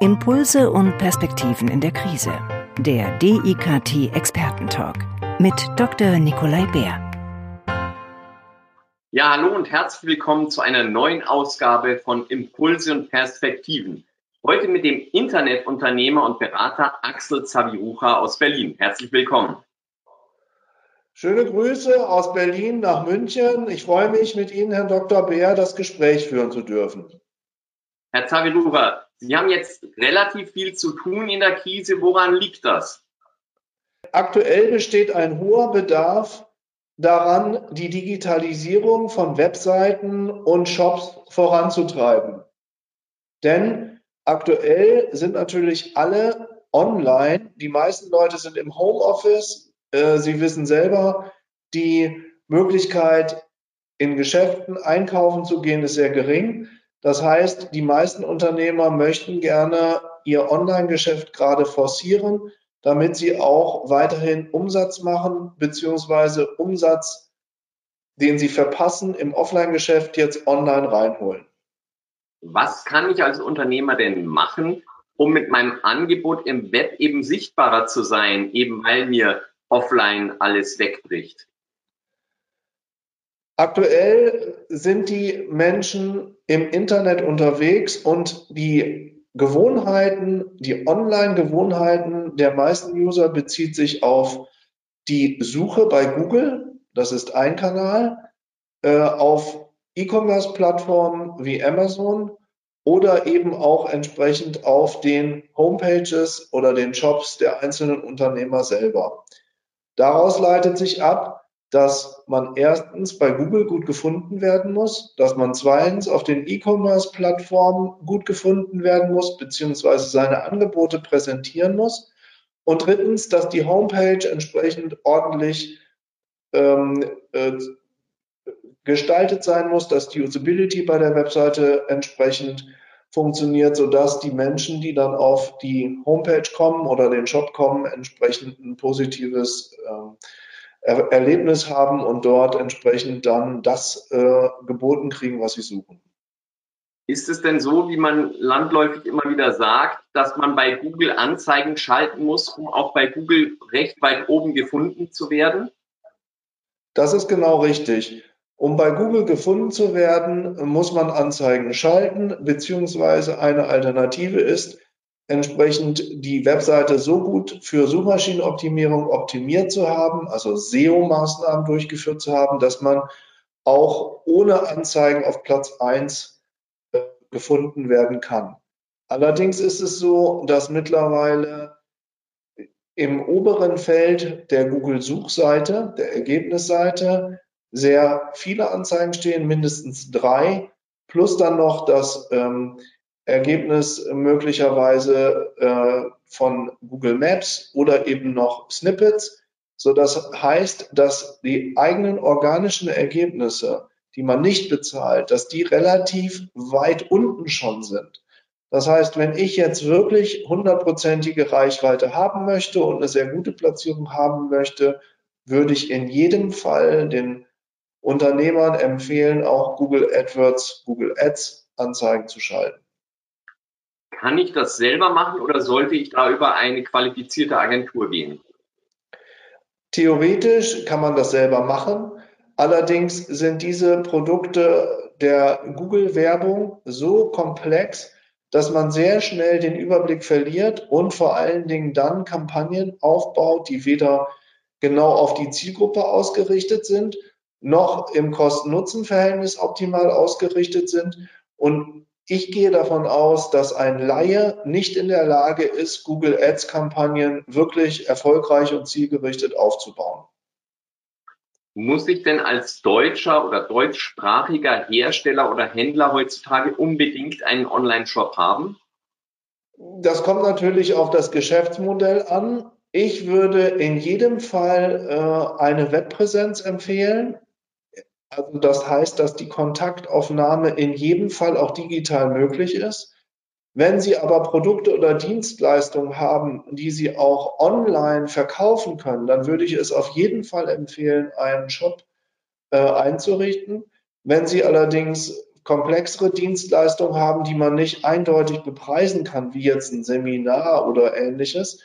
Impulse und Perspektiven in der Krise. Der DIKT Expertentalk mit Dr. Nikolai Bär. Ja, hallo und herzlich willkommen zu einer neuen Ausgabe von Impulse und Perspektiven. Heute mit dem Internetunternehmer und Berater Axel Zavirucha aus Berlin. Herzlich willkommen. Schöne Grüße aus Berlin nach München. Ich freue mich, mit Ihnen, Herr Dr. Bär, das Gespräch führen zu dürfen. Herr Zavirucha, Sie haben jetzt relativ viel zu tun in der Krise. Woran liegt das? Aktuell besteht ein hoher Bedarf daran, die Digitalisierung von Webseiten und Shops voranzutreiben. Denn aktuell sind natürlich alle online. Die meisten Leute sind im Homeoffice. Äh, Sie wissen selber, die Möglichkeit, in Geschäften einkaufen zu gehen, ist sehr gering. Das heißt, die meisten Unternehmer möchten gerne ihr Online-Geschäft gerade forcieren, damit sie auch weiterhin Umsatz machen, beziehungsweise Umsatz, den sie verpassen im Offline-Geschäft, jetzt online reinholen. Was kann ich als Unternehmer denn machen, um mit meinem Angebot im Web eben sichtbarer zu sein, eben weil mir offline alles wegbricht? Aktuell sind die Menschen im Internet unterwegs und die Gewohnheiten, die Online-Gewohnheiten der meisten User bezieht sich auf die Suche bei Google, das ist ein Kanal, äh, auf E-Commerce-Plattformen wie Amazon oder eben auch entsprechend auf den Homepages oder den Shops der einzelnen Unternehmer selber. Daraus leitet sich ab, dass man erstens bei Google gut gefunden werden muss, dass man zweitens auf den E-Commerce-Plattformen gut gefunden werden muss, beziehungsweise seine Angebote präsentieren muss. Und drittens, dass die Homepage entsprechend ordentlich ähm, äh, gestaltet sein muss, dass die Usability bei der Webseite entsprechend funktioniert, sodass die Menschen, die dann auf die Homepage kommen oder den Shop kommen, entsprechend ein positives äh, er Erlebnis haben und dort entsprechend dann das äh, geboten kriegen, was sie suchen. Ist es denn so, wie man landläufig immer wieder sagt, dass man bei Google Anzeigen schalten muss, um auch bei Google recht weit oben gefunden zu werden? Das ist genau richtig. Um bei Google gefunden zu werden, muss man Anzeigen schalten, beziehungsweise eine Alternative ist, entsprechend die Webseite so gut für Suchmaschinenoptimierung optimiert zu haben, also SEO-Maßnahmen durchgeführt zu haben, dass man auch ohne Anzeigen auf Platz 1 äh, gefunden werden kann. Allerdings ist es so, dass mittlerweile im oberen Feld der Google-Suchseite, der Ergebnisseite, sehr viele Anzeigen stehen, mindestens drei, plus dann noch das ähm, Ergebnis möglicherweise äh, von Google Maps oder eben noch Snippets. So das heißt, dass die eigenen organischen Ergebnisse, die man nicht bezahlt, dass die relativ weit unten schon sind. Das heißt, wenn ich jetzt wirklich hundertprozentige Reichweite haben möchte und eine sehr gute Platzierung haben möchte, würde ich in jedem Fall den Unternehmern empfehlen, auch Google AdWords, Google Ads Anzeigen zu schalten. Kann ich das selber machen oder sollte ich da über eine qualifizierte Agentur gehen? Theoretisch kann man das selber machen. Allerdings sind diese Produkte der Google-Werbung so komplex, dass man sehr schnell den Überblick verliert und vor allen Dingen dann Kampagnen aufbaut, die weder genau auf die Zielgruppe ausgerichtet sind, noch im Kosten-Nutzen-Verhältnis optimal ausgerichtet sind und ich gehe davon aus, dass ein Laie nicht in der Lage ist, Google Ads-Kampagnen wirklich erfolgreich und zielgerichtet aufzubauen. Muss ich denn als deutscher oder deutschsprachiger Hersteller oder Händler heutzutage unbedingt einen Online-Shop haben? Das kommt natürlich auf das Geschäftsmodell an. Ich würde in jedem Fall äh, eine Webpräsenz empfehlen. Also das heißt, dass die Kontaktaufnahme in jedem Fall auch digital möglich ist. Wenn Sie aber Produkte oder Dienstleistungen haben, die Sie auch online verkaufen können, dann würde ich es auf jeden Fall empfehlen, einen Shop äh, einzurichten. Wenn Sie allerdings komplexere Dienstleistungen haben, die man nicht eindeutig bepreisen kann, wie jetzt ein Seminar oder ähnliches,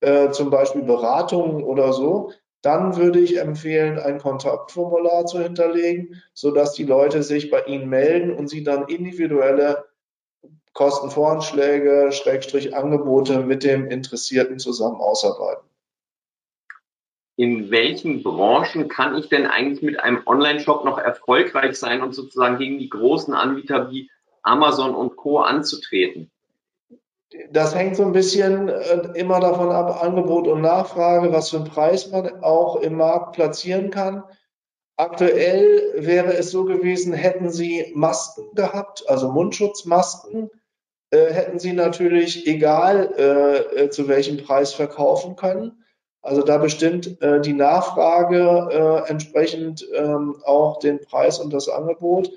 äh, zum Beispiel Beratungen oder so, dann würde ich empfehlen, ein Kontaktformular zu hinterlegen, sodass die Leute sich bei Ihnen melden und Sie dann individuelle Kostenvoranschläge, Schrägstrich Angebote mit dem Interessierten zusammen ausarbeiten. In welchen Branchen kann ich denn eigentlich mit einem Online-Shop noch erfolgreich sein und sozusagen gegen die großen Anbieter wie Amazon und Co. anzutreten? Das hängt so ein bisschen äh, immer davon ab, Angebot und Nachfrage, was für einen Preis man auch im Markt platzieren kann. Aktuell wäre es so gewesen, hätten Sie Masken gehabt, also Mundschutzmasken, äh, hätten Sie natürlich egal äh, äh, zu welchem Preis verkaufen können. Also da bestimmt äh, die Nachfrage äh, entsprechend ähm, auch den Preis und das Angebot.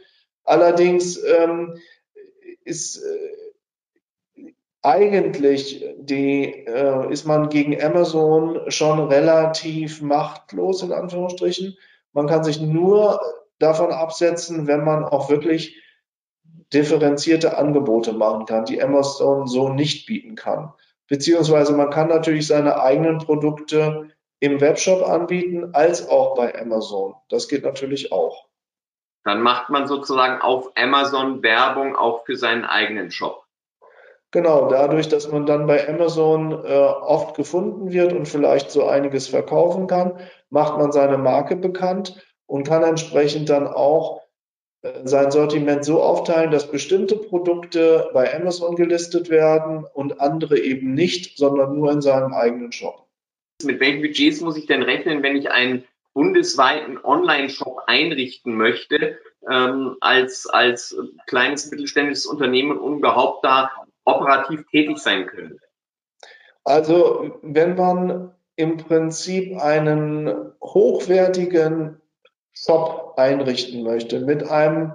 Allerdings ähm, ist eigentlich die, äh, ist man gegen Amazon schon relativ machtlos in Anführungsstrichen. Man kann sich nur davon absetzen, wenn man auch wirklich differenzierte Angebote machen kann, die Amazon so nicht bieten kann. Beziehungsweise man kann natürlich seine eigenen Produkte im Webshop anbieten, als auch bei Amazon. Das geht natürlich auch. Dann macht man sozusagen auf Amazon Werbung auch für seinen eigenen Shop. Genau, dadurch, dass man dann bei Amazon äh, oft gefunden wird und vielleicht so einiges verkaufen kann, macht man seine Marke bekannt und kann entsprechend dann auch sein Sortiment so aufteilen, dass bestimmte Produkte bei Amazon gelistet werden und andere eben nicht, sondern nur in seinem eigenen Shop. Mit welchen Budgets muss ich denn rechnen, wenn ich einen bundesweiten Online-Shop einrichten möchte, ähm, als, als kleines mittelständisches Unternehmen und überhaupt da operativ tätig sein können? Also, wenn man im Prinzip einen hochwertigen Shop einrichten möchte mit einem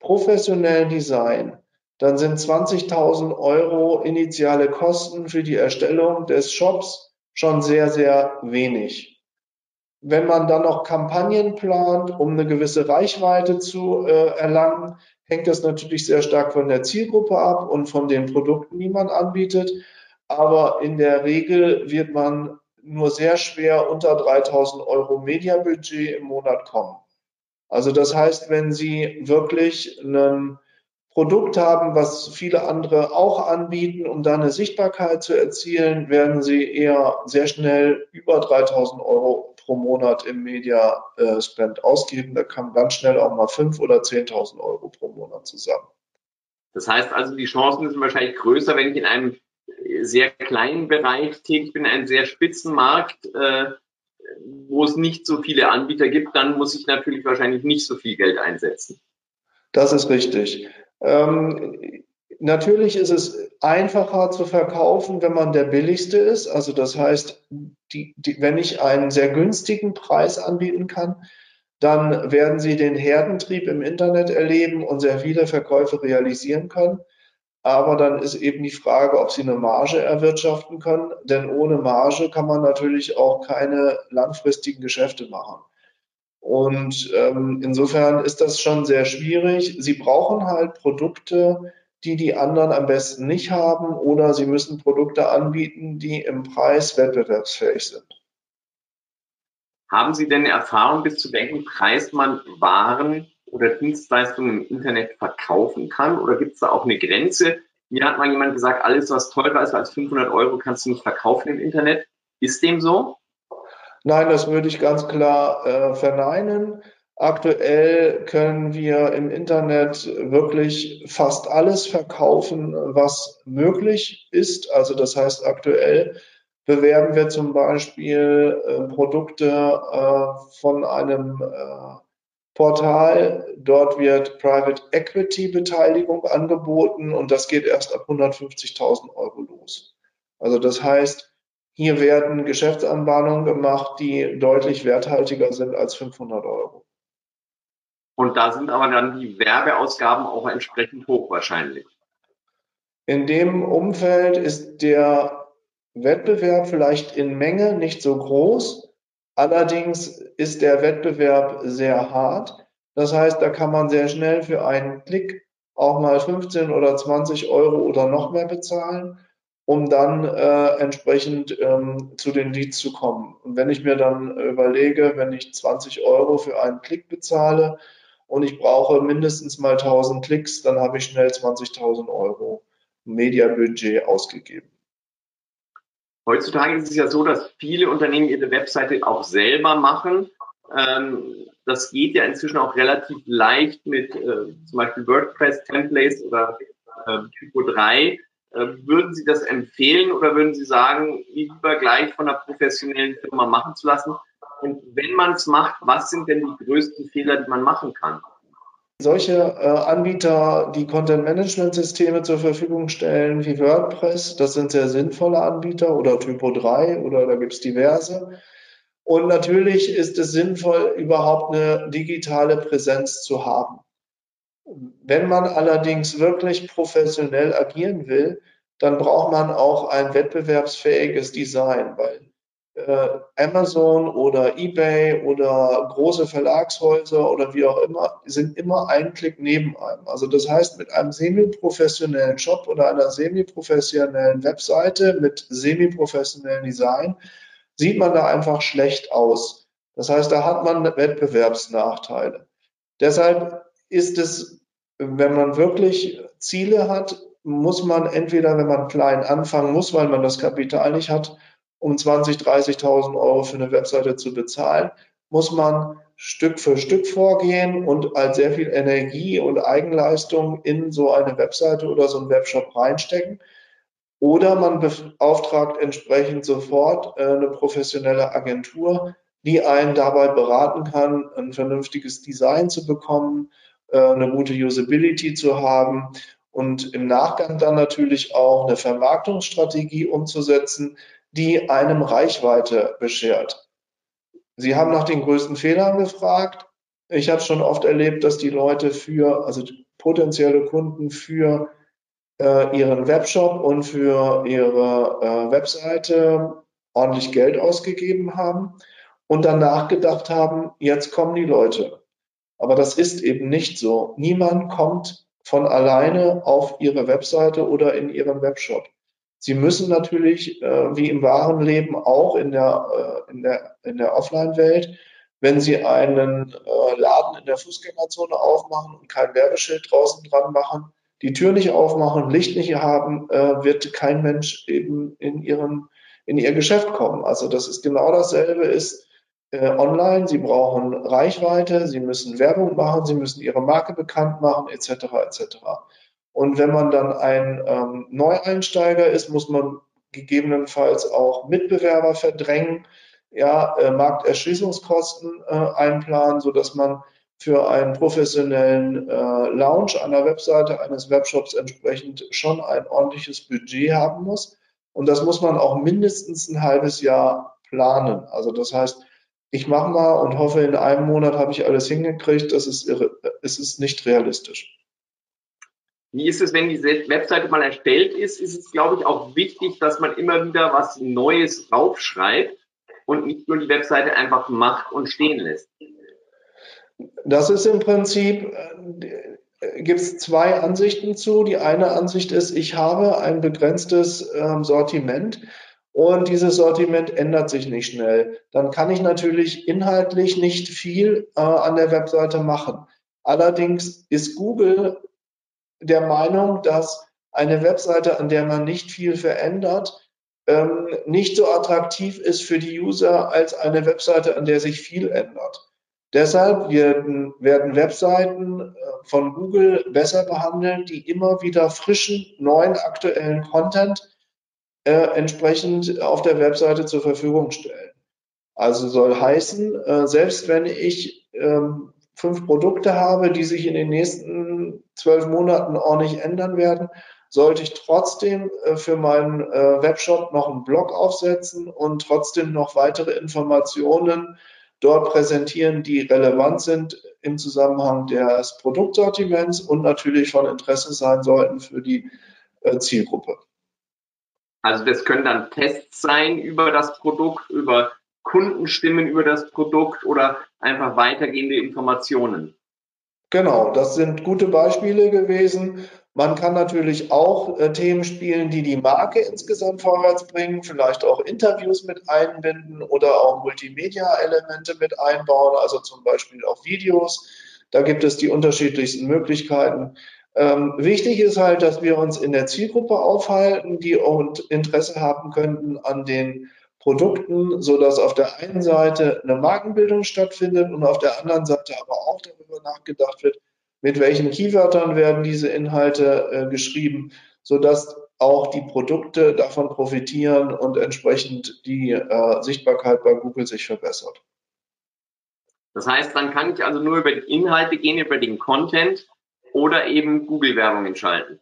professionellen Design, dann sind 20.000 Euro initiale Kosten für die Erstellung des Shops schon sehr, sehr wenig. Wenn man dann noch Kampagnen plant, um eine gewisse Reichweite zu äh, erlangen, hängt das natürlich sehr stark von der Zielgruppe ab und von den Produkten, die man anbietet. Aber in der Regel wird man nur sehr schwer unter 3000 Euro Mediabudget im Monat kommen. Also das heißt, wenn Sie wirklich ein Produkt haben, was viele andere auch anbieten, um da eine Sichtbarkeit zu erzielen, werden Sie eher sehr schnell über 3000 Euro pro Monat im Media äh, Spend ausgeben. Da kann ganz schnell auch mal 5 oder 10.000 Euro pro Monat zusammen. Das heißt also, die Chancen sind wahrscheinlich größer, wenn ich in einem sehr kleinen Bereich tätig bin, einen sehr spitzen Markt, äh, wo es nicht so viele Anbieter gibt, dann muss ich natürlich wahrscheinlich nicht so viel Geld einsetzen. Das ist richtig. Ähm, natürlich ist es einfacher zu verkaufen, wenn man der billigste ist. Also das heißt, die, die, wenn ich einen sehr günstigen Preis anbieten kann, dann werden Sie den Herdentrieb im Internet erleben und sehr viele Verkäufe realisieren können. Aber dann ist eben die Frage, ob sie eine Marge erwirtschaften können. Denn ohne Marge kann man natürlich auch keine langfristigen Geschäfte machen. Und ähm, insofern ist das schon sehr schwierig. Sie brauchen halt Produkte, die die anderen am besten nicht haben, oder sie müssen Produkte anbieten, die im Preis wettbewerbsfähig sind. Haben Sie denn Erfahrung, bis zu welchem Preis man Waren oder Dienstleistungen im Internet verkaufen kann? Oder gibt es da auch eine Grenze? Mir hat mal jemand gesagt, alles, was teurer ist als 500 Euro, kannst du nicht verkaufen im Internet. Ist dem so? Nein, das würde ich ganz klar äh, verneinen. Aktuell können wir im Internet wirklich fast alles verkaufen, was möglich ist. Also das heißt, aktuell bewerben wir zum Beispiel äh, Produkte äh, von einem äh, Portal. Dort wird Private Equity Beteiligung angeboten und das geht erst ab 150.000 Euro los. Also das heißt, hier werden Geschäftsanbahnungen gemacht, die deutlich werthaltiger sind als 500 Euro. Und da sind aber dann die Werbeausgaben auch entsprechend hoch wahrscheinlich. In dem Umfeld ist der Wettbewerb vielleicht in Menge nicht so groß, Allerdings ist der Wettbewerb sehr hart, Das heißt, da kann man sehr schnell für einen Klick auch mal 15 oder 20 Euro oder noch mehr bezahlen, um dann äh, entsprechend ähm, zu den Leads zu kommen. Und wenn ich mir dann überlege, wenn ich 20 Euro für einen Klick bezahle und ich brauche mindestens mal 1000 Klicks, dann habe ich schnell 20.000 Euro Mediabudget ausgegeben. Heutzutage ist es ja so, dass viele Unternehmen ihre Webseite auch selber machen. Ähm, das geht ja inzwischen auch relativ leicht mit äh, zum Beispiel WordPress-Templates oder äh, Typo 3. Äh, würden Sie das empfehlen oder würden Sie sagen, lieber gleich von einer professionellen Firma machen zu lassen? Und wenn man es macht, was sind denn die größten Fehler, die man machen kann? Solche äh, Anbieter, die Content-Management-Systeme zur Verfügung stellen, wie WordPress, das sind sehr sinnvolle Anbieter oder Typo 3 oder da gibt es diverse. Und natürlich ist es sinnvoll, überhaupt eine digitale Präsenz zu haben. Wenn man allerdings wirklich professionell agieren will, dann braucht man auch ein wettbewerbsfähiges Design, weil äh, Amazon oder eBay oder große Verlagshäuser oder wie auch immer sind immer ein Klick neben einem. Also das heißt, mit einem semi-professionellen Shop oder einer semi-professionellen Webseite mit semi-professionellem Design sieht man da einfach schlecht aus. Das heißt, da hat man Wettbewerbsnachteile. Deshalb ist es, wenn man wirklich Ziele hat, muss man entweder, wenn man klein anfangen muss, weil man das Kapital nicht hat, um 20, 30.000 Euro für eine Webseite zu bezahlen, muss man Stück für Stück vorgehen und als sehr viel Energie und Eigenleistung in so eine Webseite oder so einen Webshop reinstecken. Oder man beauftragt entsprechend sofort äh, eine professionelle Agentur, die einen dabei beraten kann, ein vernünftiges Design zu bekommen, eine gute Usability zu haben und im Nachgang dann natürlich auch eine Vermarktungsstrategie umzusetzen, die einem Reichweite beschert. Sie haben nach den größten Fehlern gefragt. Ich habe schon oft erlebt, dass die Leute für, also potenzielle Kunden für äh, ihren Webshop und für ihre äh, Webseite ordentlich Geld ausgegeben haben und danach gedacht haben, jetzt kommen die Leute. Aber das ist eben nicht so. Niemand kommt von alleine auf ihre Webseite oder in ihren Webshop. Sie müssen natürlich, äh, wie im wahren Leben, auch in der, äh, in der, in der Offline-Welt, wenn Sie einen äh, Laden in der Fußgängerzone aufmachen und kein Werbeschild draußen dran machen, die Tür nicht aufmachen, Licht nicht haben, äh, wird kein Mensch eben in, ihren, in ihr Geschäft kommen. Also das ist genau dasselbe ist äh, online. Sie brauchen Reichweite, Sie müssen Werbung machen, Sie müssen Ihre Marke bekannt machen, etc. etc. Und wenn man dann ein ähm, Neueinsteiger ist, muss man gegebenenfalls auch Mitbewerber verdrängen, ja, äh, Markterschließungskosten äh, einplanen, so dass man für einen professionellen äh, Launch einer Webseite eines Webshops entsprechend schon ein ordentliches Budget haben muss. Und das muss man auch mindestens ein halbes Jahr planen. Also das heißt, ich mache mal und hoffe, in einem Monat habe ich alles hingekriegt. Das ist, irre, es ist nicht realistisch. Wie ist es, wenn die Webseite mal erstellt ist? Ist es, glaube ich, auch wichtig, dass man immer wieder was Neues draufschreibt und nicht nur die Webseite einfach macht und stehen lässt. Das ist im Prinzip, äh, gibt es zwei Ansichten zu. Die eine Ansicht ist, ich habe ein begrenztes ähm, Sortiment und dieses Sortiment ändert sich nicht schnell. Dann kann ich natürlich inhaltlich nicht viel äh, an der Webseite machen. Allerdings ist Google der Meinung, dass eine Webseite, an der man nicht viel verändert, ähm, nicht so attraktiv ist für die User als eine Webseite, an der sich viel ändert. Deshalb werden, werden Webseiten äh, von Google besser behandelt, die immer wieder frischen, neuen, aktuellen Content äh, entsprechend auf der Webseite zur Verfügung stellen. Also soll heißen, äh, selbst wenn ich ähm, fünf Produkte habe, die sich in den nächsten zwölf Monaten nicht ändern werden, sollte ich trotzdem äh, für meinen äh, Webshop noch einen Blog aufsetzen und trotzdem noch weitere Informationen dort präsentieren, die relevant sind im Zusammenhang des Produktsortiments und natürlich von Interesse sein sollten für die äh, Zielgruppe. Also das können dann Tests sein über das Produkt, über Kundenstimmen über das Produkt oder einfach weitergehende Informationen? Genau, das sind gute Beispiele gewesen. Man kann natürlich auch äh, Themen spielen, die die Marke insgesamt vorwärts bringen, vielleicht auch Interviews mit einbinden oder auch Multimedia-Elemente mit einbauen, also zum Beispiel auch Videos. Da gibt es die unterschiedlichsten Möglichkeiten. Ähm, wichtig ist halt, dass wir uns in der Zielgruppe aufhalten, die auch Interesse haben könnten an den Produkten, so dass auf der einen Seite eine Markenbildung stattfindet und auf der anderen Seite aber auch darüber nachgedacht wird, mit welchen Keywörtern werden diese Inhalte äh, geschrieben, sodass auch die Produkte davon profitieren und entsprechend die äh, Sichtbarkeit bei Google sich verbessert. Das heißt, dann kann ich also nur über die Inhalte gehen, über den Content oder eben Google-Werbung schalten.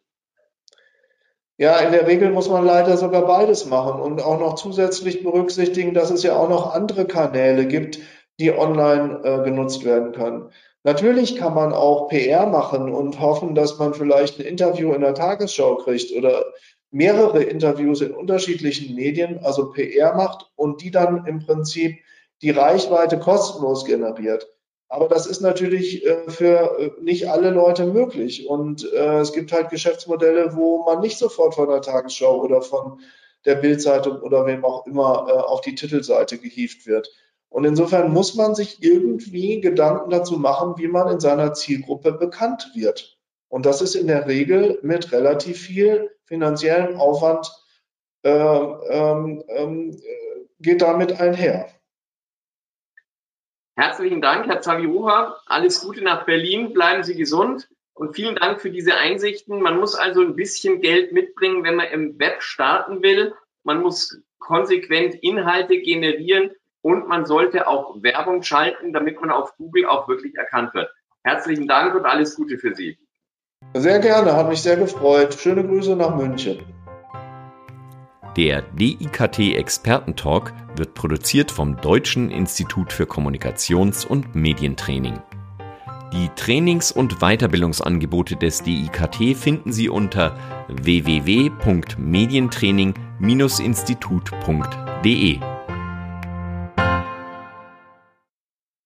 Ja, in der Regel muss man leider sogar beides machen und auch noch zusätzlich berücksichtigen, dass es ja auch noch andere Kanäle gibt, die online äh, genutzt werden können. Natürlich kann man auch PR machen und hoffen, dass man vielleicht ein Interview in der Tagesschau kriegt oder mehrere Interviews in unterschiedlichen Medien, also PR macht und die dann im Prinzip die Reichweite kostenlos generiert. Aber das ist natürlich äh, für äh, nicht alle Leute möglich. Und äh, es gibt halt Geschäftsmodelle, wo man nicht sofort von der Tagesschau oder von der Bildzeitung oder wem auch immer auf die Titelseite gehievt wird. Und insofern muss man sich irgendwie Gedanken dazu machen, wie man in seiner Zielgruppe bekannt wird. Und das ist in der Regel mit relativ viel finanziellem Aufwand äh, ähm, äh, geht damit einher. Herzlichen Dank, Herr Zaviruha. Alles Gute nach Berlin. Bleiben Sie gesund. Und vielen Dank für diese Einsichten. Man muss also ein bisschen Geld mitbringen, wenn man im Web starten will. Man muss konsequent Inhalte generieren und man sollte auch Werbung schalten, damit man auf Google auch wirklich erkannt wird. Herzlichen Dank und alles Gute für Sie. Sehr gerne, hat mich sehr gefreut. Schöne Grüße nach München. Der DIKT Expertentalk wird produziert vom Deutschen Institut für Kommunikations- und Medientraining. Die Trainings- und Weiterbildungsangebote des DIKT finden Sie unter www.medientraining-institut.de.